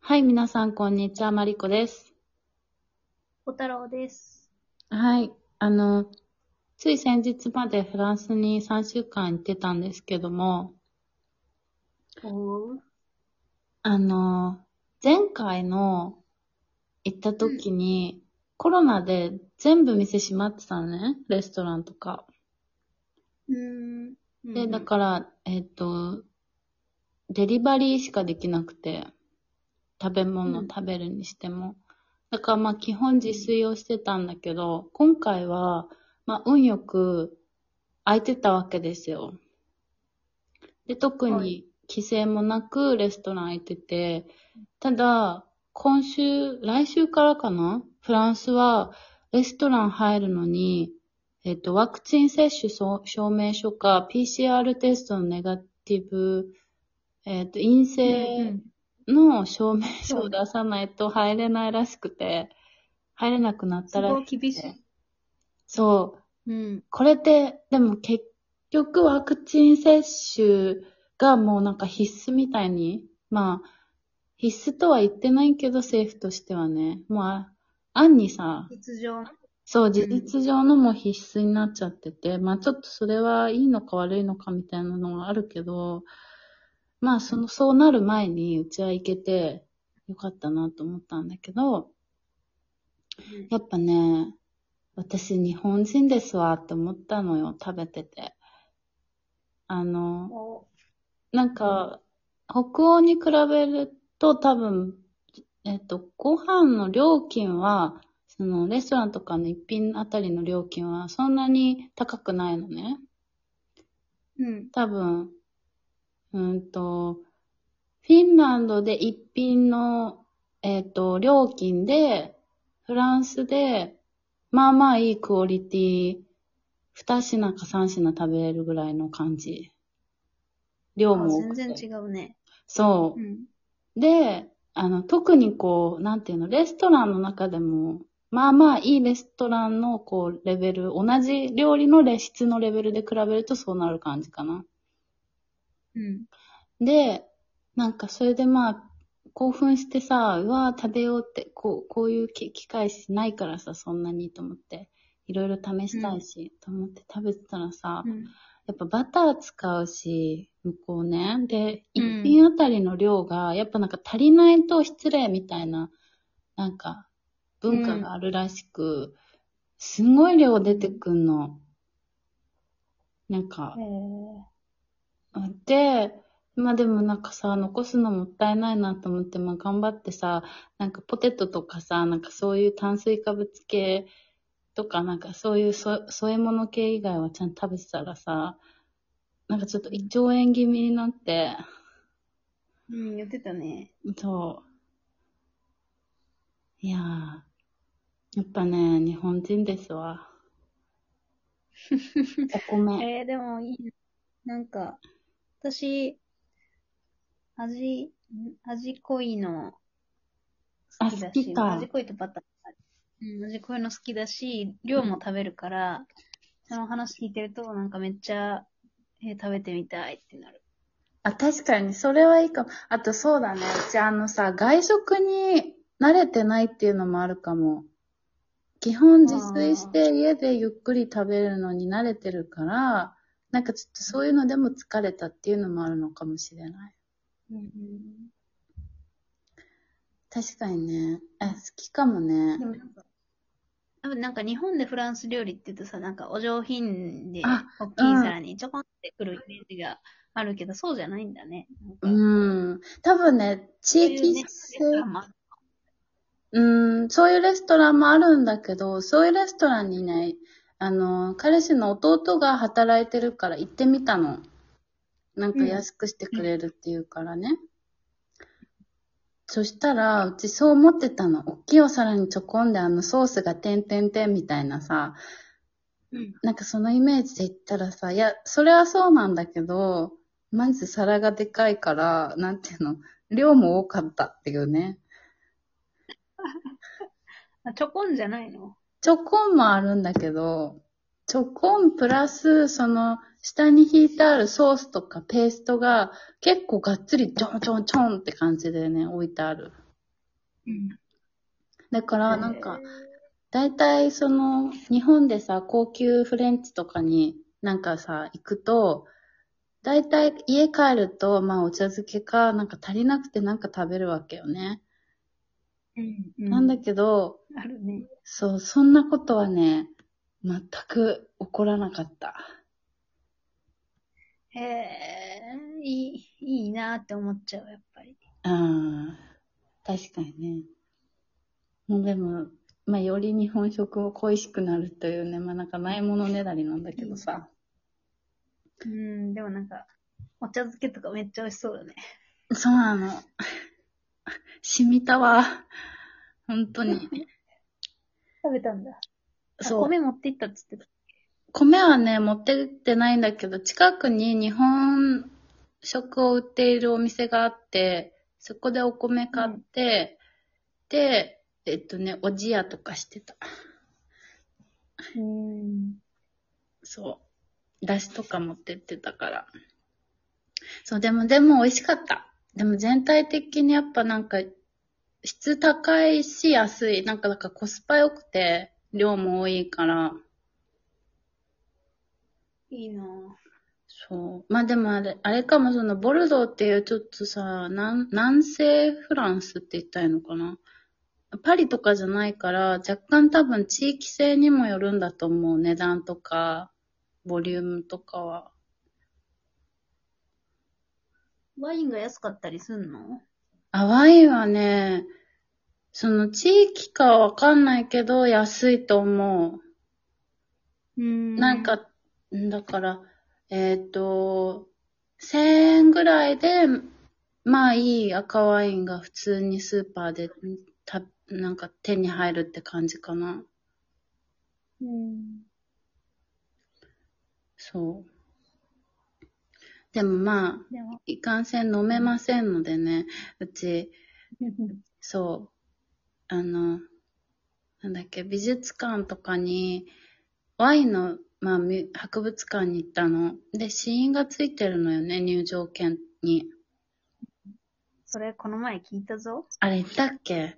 はい、皆さん、こんにちは。マリコです。小太郎です。はい。あの、つい先日までフランスに3週間行ってたんですけども。あの、前回の行った時に、コロナで全部店閉まってたのね。レストランとか。うーん。で、だから、えっ、と、デリバリーしかできなくて、食べ物うん食べるにしても。だからまあ基本自炊をしてたんだけど、今回は、まあ運よく空いてたわけですよ。で、特はに規制もなくレストラン空いてて、ただ、今週、来週からかな？フランスはレストラン入るのに、えっと、ワクチン接種証証明書か PCR テストのネガティブ、えっと、陰性の証明書を出さないと入れないらしくて、入れなくなっすたらごい厳しい。そう。うん。これって、でも結局ワクチン接種がもうなんか必須みたいに、まあ、必須とは言ってないけど政府としてはね、もうあ、案にさ、実情。そう、ん事実上のも必須になっちゃってて、まあちょっとそれはいいのか悪いのかみたいなのはあるけど、まあその、そうなる前にうちは行けてよかったなと思ったんだけど、やっぱね、私日本人ですわって思ったのよ、食べてて。あの、おなんか、北欧に比べると多分、えっと、ご飯の料金は、そのレストランとかの一品あたりの料金はそんなに高くないのね。うん。多分、うんと、フィンランドで一品の、えっ、と、料金で、フランスで、まあまあいいクオリティ、二品か三品食べれるぐらいの感じ。量あも多くて。全然違うね。そうう。ん。で、あの、特にこう、なんていうの、レストランの中でも、まあまあいいレストランのこう、レベル、同じ料理のレ質のレベルで比べるとそうなる感じかな。うん。で、なんかそれでまあ、興奮してさ、うわー食べようって、こう、こういう機機会ないからさ、そんなにと思って、いろいろ試したいし、と思って食べてたらさ、うん。やっぱバター使うし、向こうね。で、うん一品あたりの量が、やっぱなんか足りないと失礼みたいな、なんか、文化があるらしく、すんごい量出てくんの。なんか、えで、まあでもなんかさ、残すのもったいないなと思って、まあ頑張ってさ、なんかポテトとかさ、なんかそういう炭水化物系とか、なんかそういうそ添え物系以外はちゃんと食べてたらさ、なんかちょっと胃腸炎気味になって、うん、言ってたね。そう。いやー、やっぱね、日本人ですわ。お米。えー、でもいいな。なんか、私、味、ん味濃いの好きだし、あ好きか味濃いとバター。うん、味濃いの好きだし、量も食べるから、その話聞いてると、なんかめっちゃ、えー食べてみたいってなる。あ、確かに、それはいいかも。あと、そうだね。うち、あのさ、外食に慣れてないっていうのもあるかも。基本自炊して家でゆっくり食べるのに慣れてるから、なんかちょっとそういうのでも疲れたっていうのもあるのかもしれない。うん確かにね。あ、好きかもねで。もなんか、多分なんか日本でフランス料理って言うとさ、なんかお上品で、あ大きい皿にちょこんってくるイメージがあるけど、そうじゃないんだね。うん。多分ね、地域性、うん、そういうレストランもあるんだけど、そういうレストランにね、あの、彼氏の弟が働いてるから行ってみたの。なんか安くしてくれるっていうからね。そしたら、うちそう思ってたの。大きいお皿にちょこんであのソースがてんてんてんみたいなさ、うん。なんかそのイメージで言ったらさ、いや、それはそうなんだけど、まず皿がでかいから、なんていうの、量も多かったっていうね。あ、ちょこんじゃないの？チョコンもあるんだけど、チョコンプラス、その、下に引いてあるソースとかペーストが結構がっつりちょんちょんちょんって感じでね、置いてある。うん。だから、なんか、大体その、日本でさ、高級フレンチとかになんかさ、行くと、大体家帰ると、まあお茶漬けか、なんか足りなくてなんか食べるわけよね。うん。うん。なんだけど、あるね。そう、そんなことはね、全く起こらなかった。へえ、いい、いいなって思っちゃう、やっぱり。ああ、確かにね。もうでも、まあ、より日本食を恋しくなるというね、まあなんかないものねだりなんだけどさ。うん、でもなんか、お茶漬けとかめっちゃ美味しそうだね。そうなの。染みたわ。本当に。食べたんだ。そう。米持って行ったっつってた。米はね、持ってってないんだけど、近くに日本食を売っているお店があって、そこでお米買って、で、えっとね、おじやとかしてた。うん。そう。だしとか持ってってたから。そう、でも、でも美味しかった。でも全体的にやっぱなんか、質高いし安い。なんか、なんかコスパ良くて、量も多いから。いいなぁ。そう。まあでもあれ、あれかもその、ボルドーっていうちょっとさ、南、南西フランスって言ったらいいのかな。パリとかじゃないから、若干多分地域性にもよるんだと思う。値段とか、ボリュームとかは。ワインが安かったりすんの？あ、ワインはね、その地域かはわかんないけど、安いと思う。うんなん、か、んだから、えっ、と、1000円ぐらいで、まあいい赤ワインが普通にスーパーでんた、なんか手に入るって感じかな。うん。そう。でもまあ、でも、いかんせん飲めませんのでね、うち、そう。あの、なんだっけ、美術館とかに、ワインの、まあ、み博物館に行ったの。で、死因がついてるのよね、入場券に。それこの前聞いたぞ。あれ言ったっけ？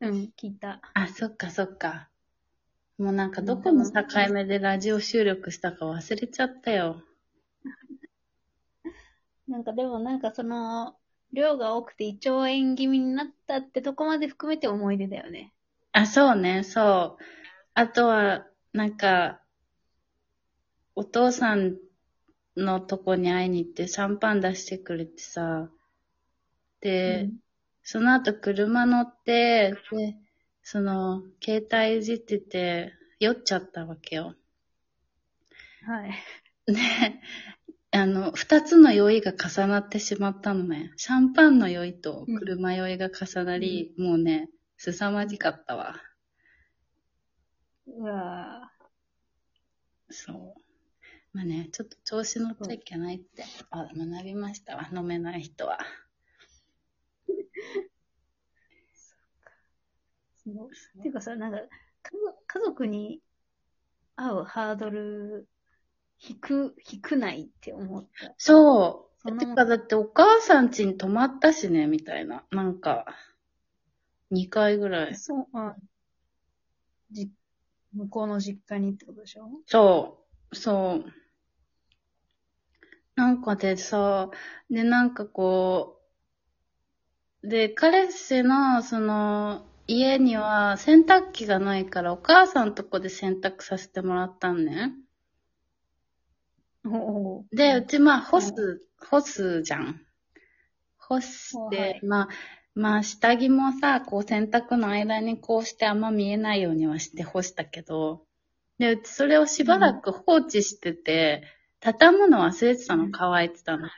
うん、聞いた。あ、そっかそっか。もうなんかどこの境目でラジオ収録したか忘れちゃったよ。なんかでもなんかその、量が多くて胃腸炎気味になったってとこまで含めて思い出だよね。あ、そうね、そう。あとは、なんか、お父さんのとこに会いに行ってシャンパン出してくれてさ、で、その後車乗って、で、その、携帯いじってて、酔っちゃったわけよ。はい。で、あの、二つの酔いが重なってしまったのね。シャンパンの酔いと車酔いが重なり、もうね、凄まじかったわ。うわそう。まあね、ちょっと調子乗っちゃいけないって、あ、学びましたわ。飲めない人は。ぁ。ていうかさ、なんか、家族に会うハードル、低く、低ないって思った。そう。てか、だってお母さん家に泊まったしね、みたいな。なんか、2回ぐらい。そう、あ、じ、向こうの実家にってことでしょ？そう、そう。なんかでさ、で、なんかこう、で、彼氏の、その、家には洗濯機がないから、お母さんとこで洗濯させてもらったんね。で、うちまあ、干す、干すじゃん。干しはいて、まあ、まあ、下着もさ、こう洗濯の間にこうしてあんま見えないようにはして干したけど、で、うちそれをしばらく放置してて、畳むの忘れてたの、うん乾いてたの。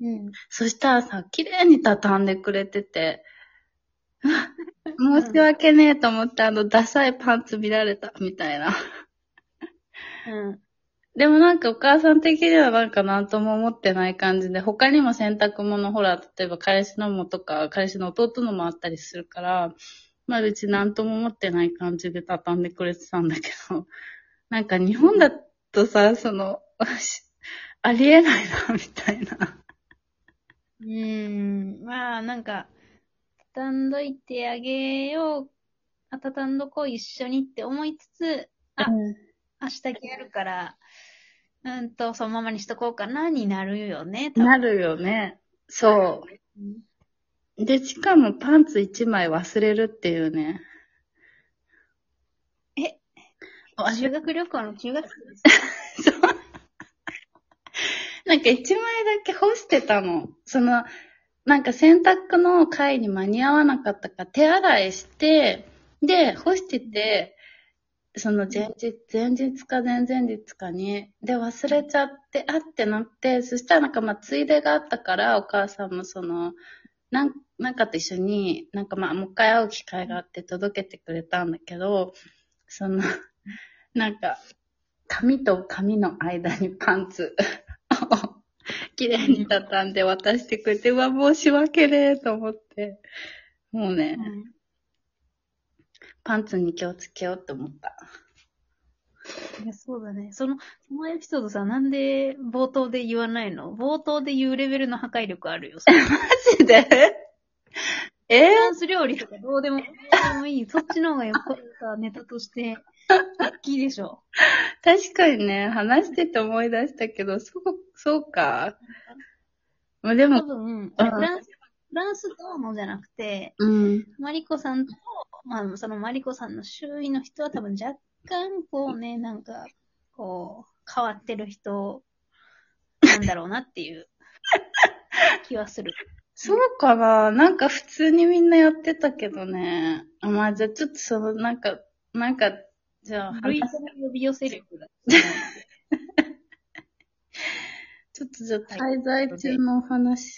うん。そしたらさ、綺麗に畳んでくれてて、申し訳ねえと思って、あの、ダサいパンツ見られた、みたいな。うん。でもなんかお母さん的にはなんかなんとも思ってない感じで、他にも洗濯物、ほら、例えば彼氏のもとか、彼氏の弟のもあったりするから、まあうちなんとも思ってない感じで畳んでくれてたんだけど、なんか日本だとさ、その、しありえないな、みたいな。うーん。まあ、なんか、畳んどいてあげよう、あ、畳んどこう一緒にって思いつつ、あ、明日やるから、うんと、そのままにしとこうかな、になるよね、なるよね。そう。で、しかもパンツ一枚忘れるっていうね。え？あ修学旅行の中学生です。そう。なんか一枚だけ干してたの。その、なんか洗濯の会に間に合わなかったか手洗いして、で、干してて、その前日、前日か前々日かに、で、忘れちゃって、あってなって、そしたらなんかまあ、ついでがあったから、お母さんもその、なん、なんかと一緒に、なんかまあ、もう一回会う機会があって届けてくれたんだけど、その、なんか、髪と髪の間にパンツ。綺麗に畳んで渡してくれて、うわ、申し訳ねえと思って。もうね、うんパンツに気をつけようって思った。いや、そうだね。その、そのエピソードさ、なんで冒頭で言わないの？冒頭で言うレベルの破壊力あるよ。マジで？えフランス料理とかどうでも、どうでもいい。そっちの方がよっぽどさ、ネタとして、大きいでしょ。確かにね、話してて思い出したけど、そう、そうか。まあでも、多分、フランス、フランスどうのじゃなくて、うん。マリコさんと、まあ、そのマリコさんの周囲の人は多分若干、こうね、なんか、こう、変わってる人、なんだろうなっていう気はする。そうかななんか普通にみんなやってたけどね。あまあじゃあちょっとその、なんか、なんか、じゃあ話類型の呼び寄せ。ちょっとじゃあ滞在中のお話